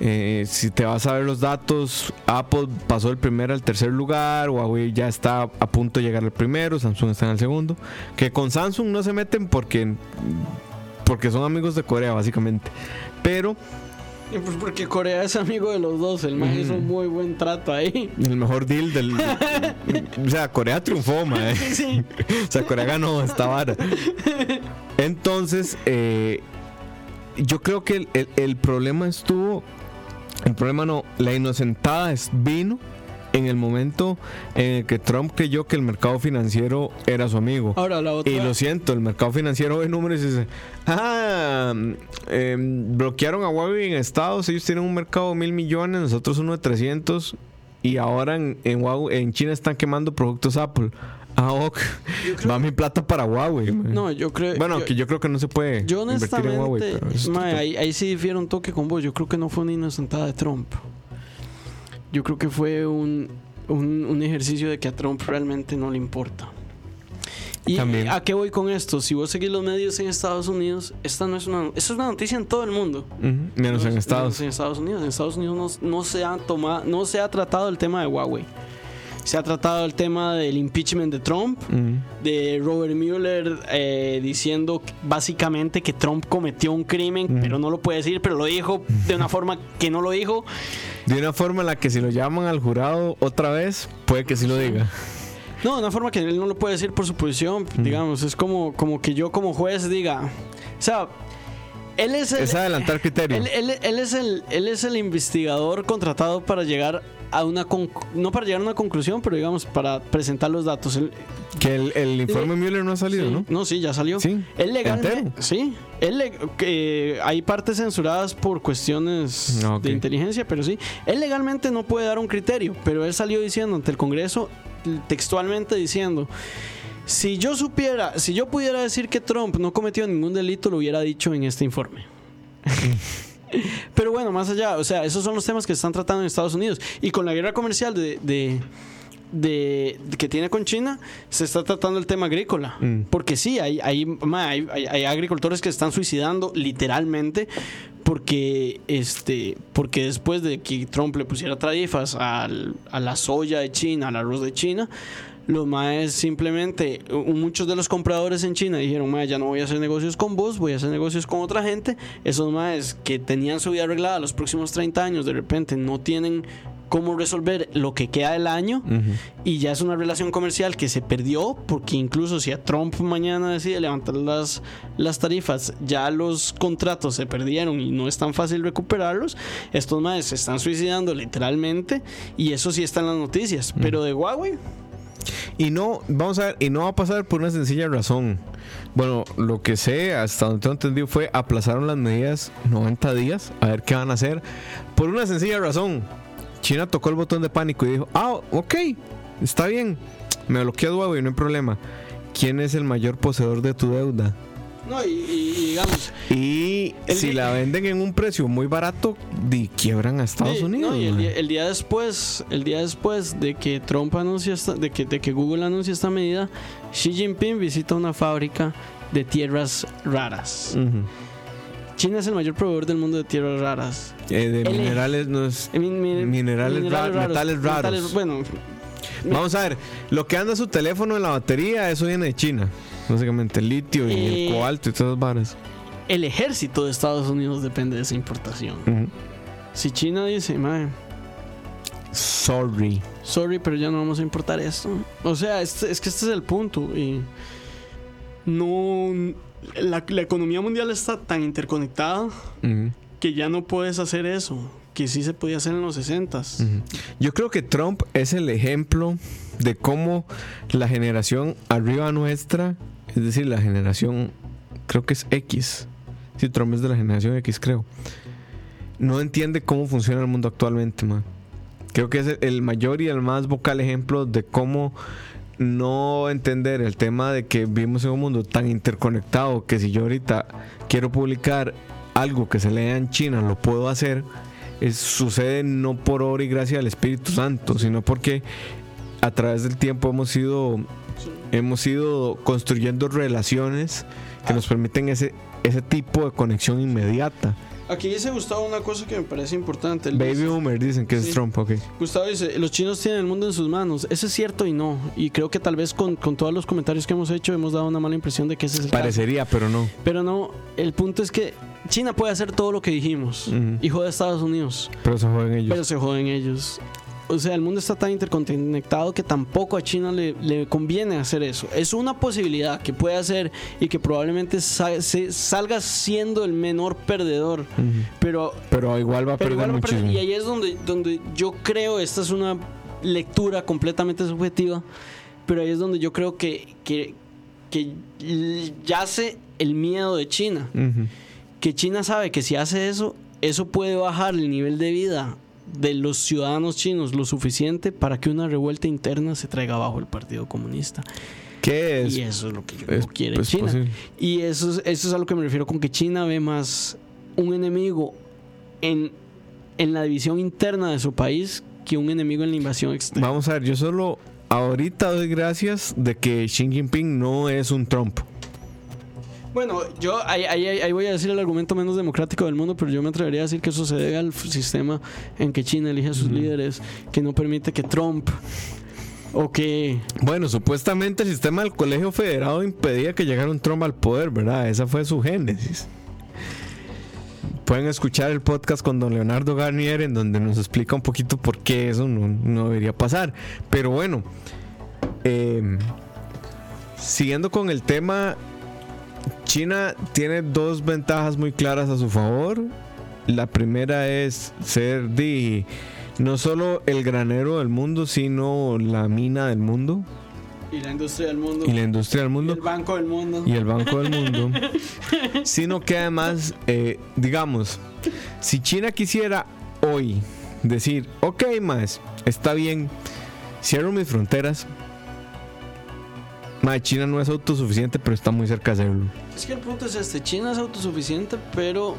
Eh, si te vas a ver los datos, Apple pasó del primer al tercer lugar, Huawei ya está a punto de llegar al primero, Samsung está en el segundo. Que con Samsung no se meten porque, porque son amigos de Corea, básicamente. Pero Pues porque Corea es amigo de los dos, el man hizo un muy buen trato ahí. el mejor deal del. o sea, Corea triunfó, mae. Sí. O sea, Corea ganó esta vara. Entonces, eh, yo creo que el, el- el problema estuvo. El problema no, la inocentada es- vino en el momento en el que Trump creyó que el mercado financiero era su amigo. Ahora la otra. Y lo siento, el mercado financiero ve números y dice, ah, em, bloquearon a Huawei en Estados, ellos tienen un mercado de mil millones, nosotros uno de 300, y ahora en, en, Huawei- en China están quemando productos Apple. Ah, ok. Va mi plata para Huawei. man. No, yo creo. bueno, yo, que yo creo que no se puede yo invertir en Huawei, honestamente, pero es ahí, ahí sí difiero un toque con vos. Yo creo que no fue una inocentada de Trump. Yo creo que fue un, un, un ejercicio de que a Trump realmente no le importa. ¿Y También. a qué voy con esto? Si vos seguís los medios en Estados Unidos, esta no es una, eso es una noticia en todo el mundo. Menos en Menos Estados. En Estados Unidos. En Estados Unidos no, no se ha tomado, no se ha tratado el tema de Huawei. Se ha tratado el tema del impeachment de Trump, Ujú. de Robert Mueller eh, diciendo básicamente que Trump cometió un crimen, pero no lo puede decir, pero lo dijo de una forma que no lo dijo. De una forma en la que si lo llaman al jurado otra vez, puede que sí lo diga. No, de una forma que él no lo puede decir por su posición, digamos. Es como, como que yo como juez diga, o sea, él es el, Es adelantar criterio. Él, él- él es el, él es el investigador contratado para llegar a una no para llegar a una conclusión, pero digamos para presentar los datos. Él- Que el, el informe Mueller no ha salido, sí, ¿no? sí, ya salió. Sí, Él legalmente, entero. sí, él le- hay partes censuradas por cuestiones Ah, de inteligencia, pero sí, él legalmente no puede dar un criterio, pero él salió diciendo ante el Congreso textualmente diciendo si yo supiera, si yo pudiera decir que Trump no cometió ningún delito, lo hubiera dicho en este informe. Pero bueno, más allá, o sea, esos son los temas que se están tratando en Estados Unidos. Y con la guerra comercial de, de- de- que tiene con China, se está tratando el tema agrícola. Mm. Porque sí, hay, hay, ma, hay- hay- agricultores que se están suicidando literalmente porque, este, porque después de que Trump le pusiera tarifas al- a la soya de China, al arroz de China, los maes simplemente, muchos de los compradores en China dijeron, mae, ya no voy a hacer negocios con vos, voy a hacer negocios con otra gente. Esos maes que tenían su vida arreglada los próximos 30 años, de repente no tienen cómo resolver lo que queda del año y ya es una relación comercial que se perdió porque incluso si a Trump mañana decide levantar las, las tarifas, ya los contratos se perdieron y no es tan fácil recuperarlos, estos maes se están suicidando literalmente y eso sí está en las noticias, pero de Huawei Y no, vamos a ver, y no va a pasar por una sencilla razón. Bueno, lo que sé, hasta donde tengo entendido, fue aplazaron las medidas 90 días a ver qué van a hacer. Por una sencilla razón. China tocó el botón de pánico y dijo, ah, ok, está bien, me bloquea Huawei, no hay problema. ¿Quién es el mayor poseedor de tu deuda? No, y, digamos. Y si la venden en un precio muy barato, di, quiebran a Estados sí, Unidos. no, y el, día, el día después, el día después de que Trump anuncia esta- de que, de que Google anuncia esta medida, Xi Jinping visita una fábrica de tierras raras. China es el mayor proveedor del mundo de tierras raras. Eh, de minerales no es. Min- min- Minerales ra- metales raros. metales- bueno, Vamos a ver, lo que anda su teléfono en la batería, eso viene de China. Básicamente el litio y Eh, el cobalto y todas esas varas. el ejército de Estados Unidos depende de esa importación. Si China dice, "Mae, Sorry. sorry, pero ya no vamos a importar esto. O sea, es que este es el punto. Y no. La, la economía mundial está tan interconectada que ya no puedes hacer eso. Que sí se podía hacer en los 60s. ujú. Yo creo que Trump es el ejemplo de cómo la generación arriba nuestra, es decir, la generación, creo que es X. Sí, Trump es de la generación X, creo. No entiende cómo funciona el mundo actualmente, man. Creo que es el mayor y el más vocal ejemplo de cómo no entender el tema de que vivimos en un mundo tan interconectado que si yo ahorita quiero publicar algo que se lea en China, lo puedo hacer. Es- sucede no por obra y gracia del Espíritu Santo, sino porque a través del tiempo hemos ido, hemos ido construyendo relaciones que nos permiten ese, ese tipo de conexión inmediata. Aquí dice Gustavo una cosa que me parece importante. Él Baby dice- Boomer dicen que es Sí. Trump, ok. Gustavo dice, los chinos tienen el mundo en sus manos. Eso es cierto y no. Y creo que tal vez con, con todos los comentarios que hemos hecho hemos dado una mala impresión de que ese es el caso. Parecería, pero no. Pero no, el punto es que China puede hacer todo lo que dijimos. Ujú. Hijo de Estados Unidos. Pero se juegan ellos. Pero se joden ellos. O sea, el mundo está tan interconectado que tampoco a China le, le conviene hacer eso. Es una posibilidad que puede hacer y que probablemente se- salga siendo el menor perdedor. Pero Pero igual va a perder muchísimo. Y ahí es donde, donde yo creo, esta es una lectura completamente subjetiva, pero ahí es donde yo creo que, que, que yace el miedo de China. Que China sabe que si hace eso, eso puede bajar el nivel de vida de los ciudadanos chinos lo suficiente para que una revuelta interna se traiga abajo el Partido Comunista. ¿Qué es? y eso es lo que yo es- no quiere es China. posible. Y eso es, eso es a lo que me refiero con que China ve más un enemigo en, en la división interna de su país que un enemigo en la invasión externa. Vamos a ver, yo solo ahorita doy gracias de que Xi Jinping no es un Trump. Bueno, yo ahí, ahí- ahí voy a decir el argumento menos democrático del mundo, pero yo me atrevería a decir que eso se debe al sistema en que China elige a sus líderes, que no permite que Trump o que... Bueno, supuestamente el sistema del colegio federado impedía que llegara un Trump al poder, ¿verdad? Esa fue su génesis. Pueden escuchar el podcast con don Leonardo Garnier en donde nos explica un poquito por qué eso no, no debería pasar. Pero bueno, eh, siguiendo con el tema, China tiene dos ventajas muy claras a su favor. La primera es ser de no solo el granero del mundo, sino la mina del mundo Y la industria del mundo. y la industria del y mundo el banco del mundo. y el Banco del Mundo, sino que además, eh, digamos, si China quisiera hoy decir, ok, más, está bien, cierro mis fronteras, más China no es autosuficiente, pero está muy cerca de hacerlo. Es que el punto es este, China es autosuficiente, pero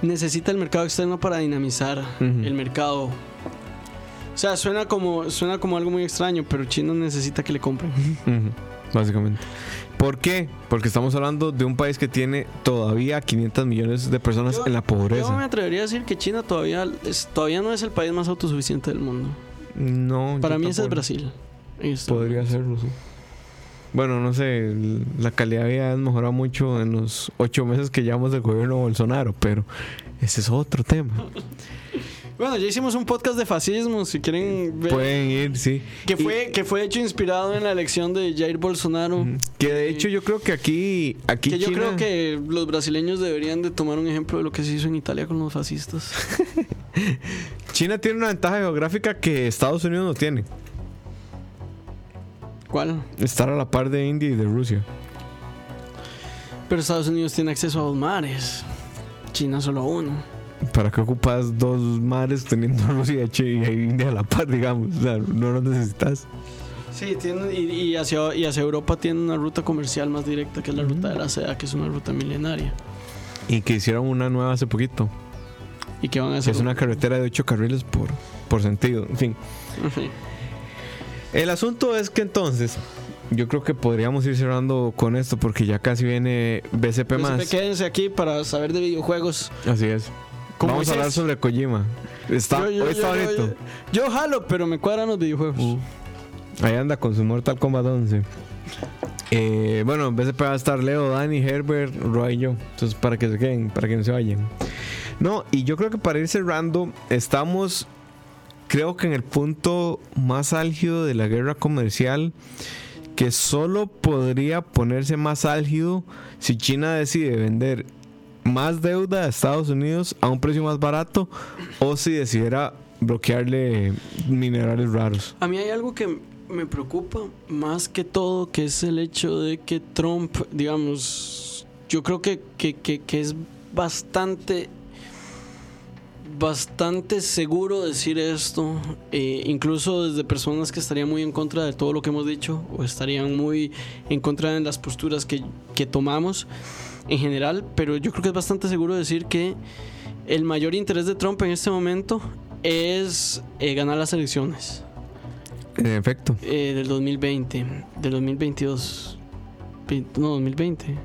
necesita el mercado externo para dinamizar el mercado. O sea, suena como, suena como algo muy extraño, pero China necesita que le compren. Ujú, Básicamente. ¿Por qué? Porque estamos hablando de un país que tiene todavía 500 millones de personas Yo- en la Yo me pobreza. atrevería a decir que China todavía, es, todavía no es el país más autosuficiente del mundo. No, Para mí ese es Brasil. Podría serlo, sí. Bueno, no sé, la calidad de vida ha mejorado mucho en los ocho meses que llevamos del gobierno Bolsonaro, pero ese es otro tema. Bueno, ya hicimos un podcast de fascismo, si quieren ver. Pueden ir, sí. que, Y- fue, que fue hecho inspirado en la elección de Jair Bolsonaro. Que de hecho yo creo que aquí, aquí Que yo creo que los brasileños deberían de tomar un ejemplo de lo que se hizo en Italia con los fascistas. China tiene una ventaja geográfica que Estados Unidos no tiene. ¿Cuál? Estar a la par de India y de Rusia. Pero Estados Unidos tiene acceso a dos mares. China solo a uno. ¿Para qué ocupas dos mares teniendo Rusia y India a la par, digamos? O sea, no los necesitas. Sí, tiene, y, y hacia, y hacia Europa tiene una ruta comercial más directa que es la ruta de la seda, que es una ruta milenaria. Y que hicieron una nueva hace poquito. Y que van a hacer es una carretera de ocho carriles por, por sentido. En fin. El asunto es que entonces, yo creo que podríamos ir cerrando con esto porque ya casi viene BCP más. Quédense aquí para saber de videojuegos. Así es. Vamos a hablar sobre Kojima. Está, Yo- yo- hoy está yo- bonito. yo- yo jalo, pero me cuadran los videojuegos. Uh. Ahí anda con su Mortal Kombat 11. Eh, bueno, en BCP va a estar Leo, Dani, Herbert, Roy y yo. Entonces, para que se queden, para que no se vayan. No, y yo creo que para ir cerrando, estamos, creo que en el punto más álgido de la guerra comercial, que solo podría ponerse más álgido si China decide vender más deuda a Estados Unidos a un precio más barato o si decidiera bloquearle minerales raros. A mí hay algo que me preocupa más que todo, que es el hecho de que Trump, digamos, yo creo que, que, que- que es bastante bastante seguro decir esto, eh, incluso desde personas que estarían muy en contra de todo lo que hemos dicho o estarían muy en contra de las posturas que, que tomamos en general, pero yo creo que es bastante seguro decir que el mayor interés de Trump en este momento es eh, ganar las elecciones En efecto. eh, del 2020, del 2022, Ve- no 2020.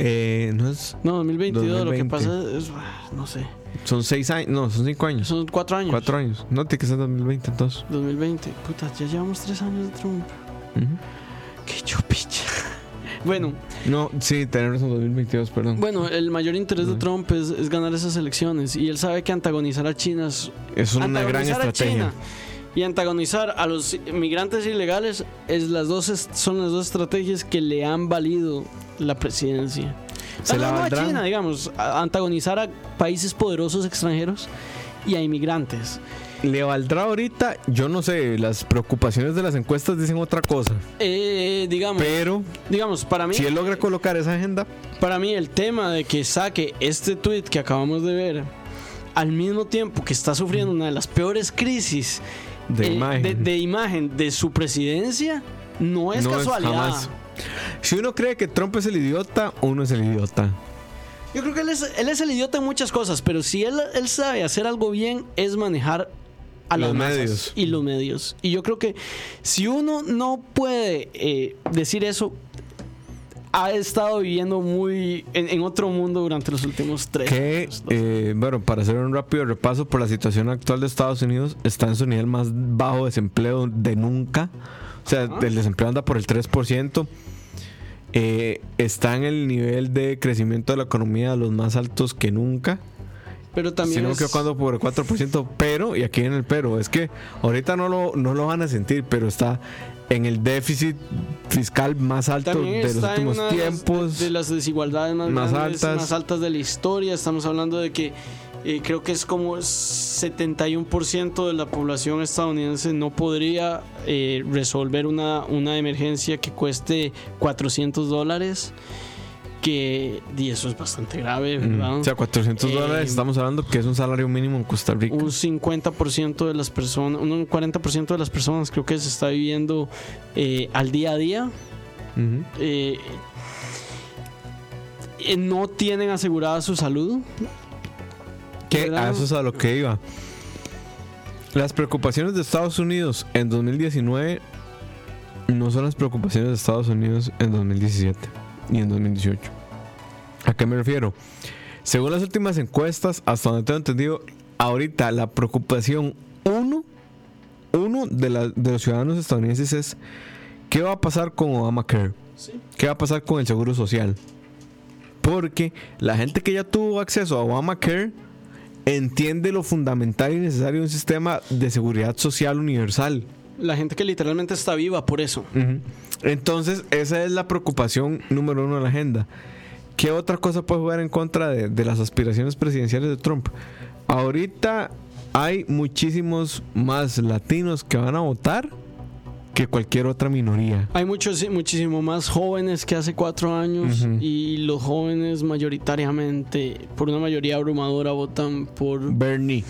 Eh, no es. No, 2022. Lo que 2020. pasa es, ah, no sé, Son seis años. No, son cinco años. son cuatro años. Cuatro años. No, tiene que ser 2020 entonces. 2020. Puta, ya llevamos tres años de Trump. Ujú. Qué chupicha. bueno, No, sí, tener razón, 2022, perdón. bueno, el mayor interés de. Trump es, es ganar esas elecciones y él sabe que antagonizar a China es es una gran estrategia. Y antagonizar a los migrantes ilegales es las dos son las dos estrategias que le han valido la presidencia. Se Ah, la no, no a. China, digamos, a- antagonizar a países poderosos extranjeros y a inmigrantes. Le valdrá ahorita, yo no sé, las preocupaciones de las encuestas dicen otra cosa. Eh, digamos, Pero digamos, para mí si él logra colocar esa agenda, Para mí el tema de que saque este tweet que acabamos de ver al mismo tiempo que está sufriendo una de las peores crisis de eh, imagen. de, de imagen de su presidencia no es No es casualidad. jamás. Si uno cree que Trump es el idiota, uno es el idiota. Yo creo que él es, él es el idiota en muchas cosas, pero si él, él sabe hacer algo bien es manejar a Los las medios. y los medios. Y yo creo que si uno no puede eh, decir eso, ha estado viviendo muy en, en otro mundo durante los últimos tres Que, años. eh, bueno, para hacer un rápido repaso por la situación actual de Estados Unidos, está en su nivel más bajo de desempleo de nunca. O sea, el desempleo anda por el 3%. Eh, está en el nivel de crecimiento de la economía de los más altos que nunca. Pero también si no es- equivoco, ando por el 4%. Pero, y aquí viene el pero, es que ahorita no lo, no lo van a sentir, pero está en el déficit fiscal más alto también de los en últimos una de tiempos. de las desigualdades más, más grandes, altas. más altas de la historia. Estamos hablando de que eh, creo que es como 71% de la población estadounidense no podría eh, resolver una, una emergencia que cueste 400 dólares. Que y eso es bastante grave, Mm, ¿verdad? O sea, 400 Eh, dólares, estamos hablando que es un salario mínimo en Costa Rica. un 50% de las personas, un 40% de las personas creo que se está viviendo eh, al día a día eh, no tienen asegurada su salud. Que a eso es a lo que iba. Las preocupaciones de Estados Unidos en 2019 no son las preocupaciones de Estados Unidos en 2017 ni en 2018. ¿A qué me refiero? Según las últimas encuestas, hasta donde tengo entendido, ahorita la preocupación uno, uno de, la- de los ciudadanos estadounidenses es ¿qué va a pasar con Obamacare? ¿Qué va a pasar con el seguro social? Porque la gente que ya tuvo acceso a Obamacare entiende lo fundamental y necesario de un sistema de seguridad social universal. La gente que literalmente está viva por eso. Entonces, esa es la preocupación número uno de la agenda. ¿Qué otra cosa puede jugar en contra de, de las aspiraciones presidenciales de Trump? Ahorita hay muchísimos más latinos que van a votar que cualquier otra minoría. Hay muchos, muchísimo más jóvenes que hace cuatro años y los jóvenes mayoritariamente, por una mayoría abrumadora, votan por Bernie.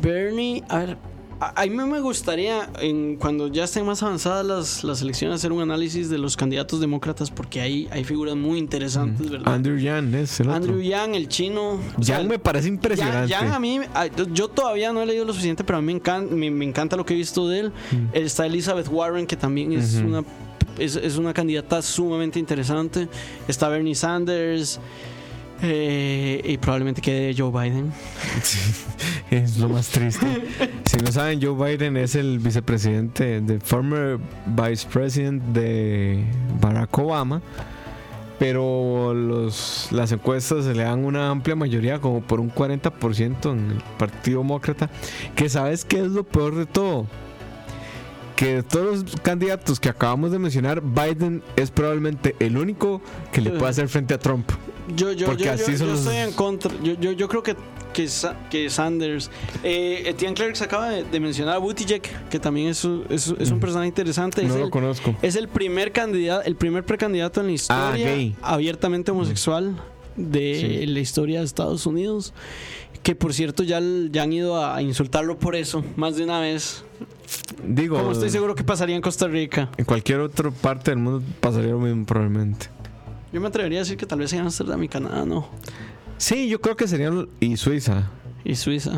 Bernie. A ver, a, a mí me gustaría, en, cuando ya estén más avanzadas las, las elecciones, hacer un análisis de los candidatos demócratas porque ahí hay figuras muy interesantes, ¿verdad? Andrew Yang es el otro. Andrew Yang, el chino. o sea, Yang me parece impresionante. Yang, Yang a mí, yo todavía no he leído lo suficiente, pero a mí me encanta, me, me encanta lo que he visto de él. Está Elizabeth Warren, que también es una es, es una candidata sumamente interesante. Está Bernie Sanders. Eh, y probablemente quede Joe Biden. Es lo más triste. si no saben, Joe Biden es el vicepresidente, de former vice president de Barack Obama. Pero las encuestas se le dan una amplia mayoría, como por un 40% en el Partido Demócrata. Que sabes qué es lo peor de todo. Que de todos los candidatos que acabamos de mencionar, Biden es probablemente el único que le puede hacer frente a Trump. Yo, yo, Porque yo, así yo- son yo los- estoy en contra. Yo, yo, yo creo que, que, Sa- que Sanders. Eh, Etienne Clerc acaba de, de mencionar a Buttigieg, que también es, un- es, es un personaje interesante. No es, lo el, conozco. es el primer candidato, el primer precandidato en la historia Ah, gay. abiertamente homosexual de Sí. la historia de Estados Unidos. Que por cierto ya, ya han ido a insultarlo por eso, más de una vez. Digo, Como estoy seguro que pasaría en Costa Rica. en cualquier otra parte del mundo pasaría lo mismo probablemente. Yo me atrevería a decir que tal vez en Amsterdam y Canadá no. Sí, yo creo que serían y Suiza Y Suiza.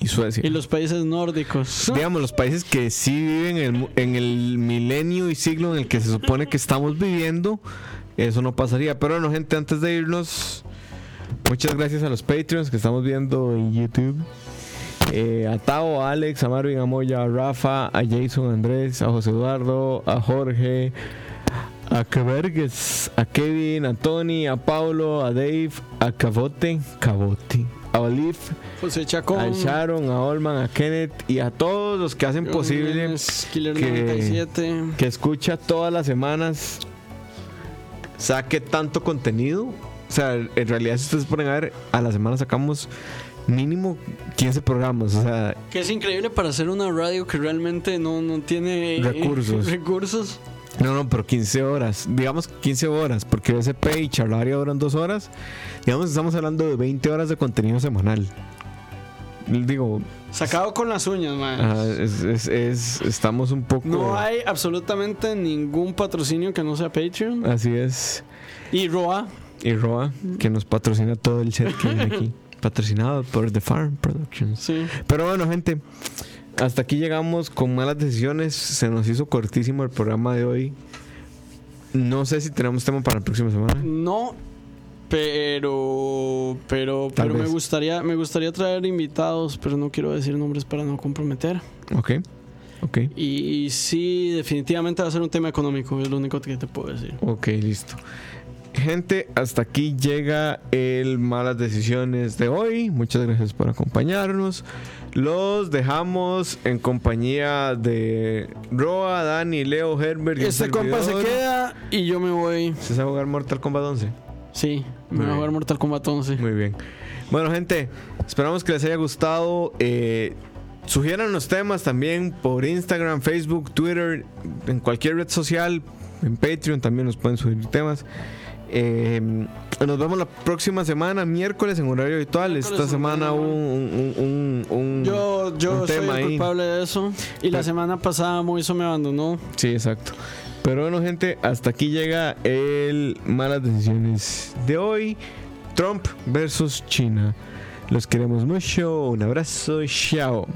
y Suecia. Y los países nórdicos. Digamos, los países que sí viven en el, mu- en el milenio y siglo en el que se supone que estamos viviendo, eso no pasaría. Pero bueno, gente, antes de irnos, muchas gracias a los Patreons que estamos viendo en YouTube. Eh, a Tao, a Alex, a Marvin, a Moya, a Rafa, a Jason, a Andrés, a José Eduardo, a Jorge, a Kevergues, a Kevin, a Tony, a Paulo, a Dave, a Cabote, Cabote, a Olive, José Chacón. a Sharon, a Olman, a Kenneth y a todos los que hacen John posible Killer que- 97. que escucha todas las semanas saque tanto contenido. O sea, en realidad, si ustedes ponen a ver, a la semana sacamos mínimo 15 programas. O sea, Que es increíble para hacer una radio que realmente no, no tiene Recursos. recursos. No, no, pero 15 horas. Digamos 15 horas, porque BSP y charlaria duran 2 horas. Digamos, estamos hablando de 20 horas de contenido semanal. Digo, Sacado con las uñas, man. es- es- es- estamos un poco. No hay absolutamente ningún patrocinio que no sea Patreon. Así es. Y Roa. Y Roa, que nos patrocina todo el set que viene aquí. Patrocinado por The Farm Productions. Sí. Pero bueno, gente, hasta aquí llegamos con malas decisiones. Se nos hizo cortísimo el programa de hoy. No sé si tenemos tema para la próxima semana. No, pero pero Tal pero me gustaría me gustaría traer invitados, pero no quiero decir nombres para no comprometer. Ok, ok, Y, sí, definitivamente va a ser un tema económico, es lo único que te puedo decir. ok, listo. Gente, hasta aquí llega el Malas Decisiones de hoy. Muchas gracias por acompañarnos. Los dejamos en compañía de Roa, Dani, Leo, Herbert. Este compa se queda y yo me voy. ¿Se sabe jugar Mortal Kombat 11? Sí, me voy a jugar Mortal Kombat 11. Muy bien. Bueno, gente, esperamos que les haya gustado. Eh, sugieran los temas también por Instagram, Facebook, Twitter, en cualquier red social. En Patreon también nos pueden sugerir temas. Eh, nos vemos la próxima semana, miércoles en horario habitual. Miércoles Esta semana horario un, un, un- un- Yo, yo soy el culpable de eso. Y la Pero- semana pasada Moiso me abandonó. Sí, exacto. Pero bueno, gente, hasta aquí llega el malas decisiones de hoy. Trump versus China. Los queremos mucho. Un abrazo. Chao.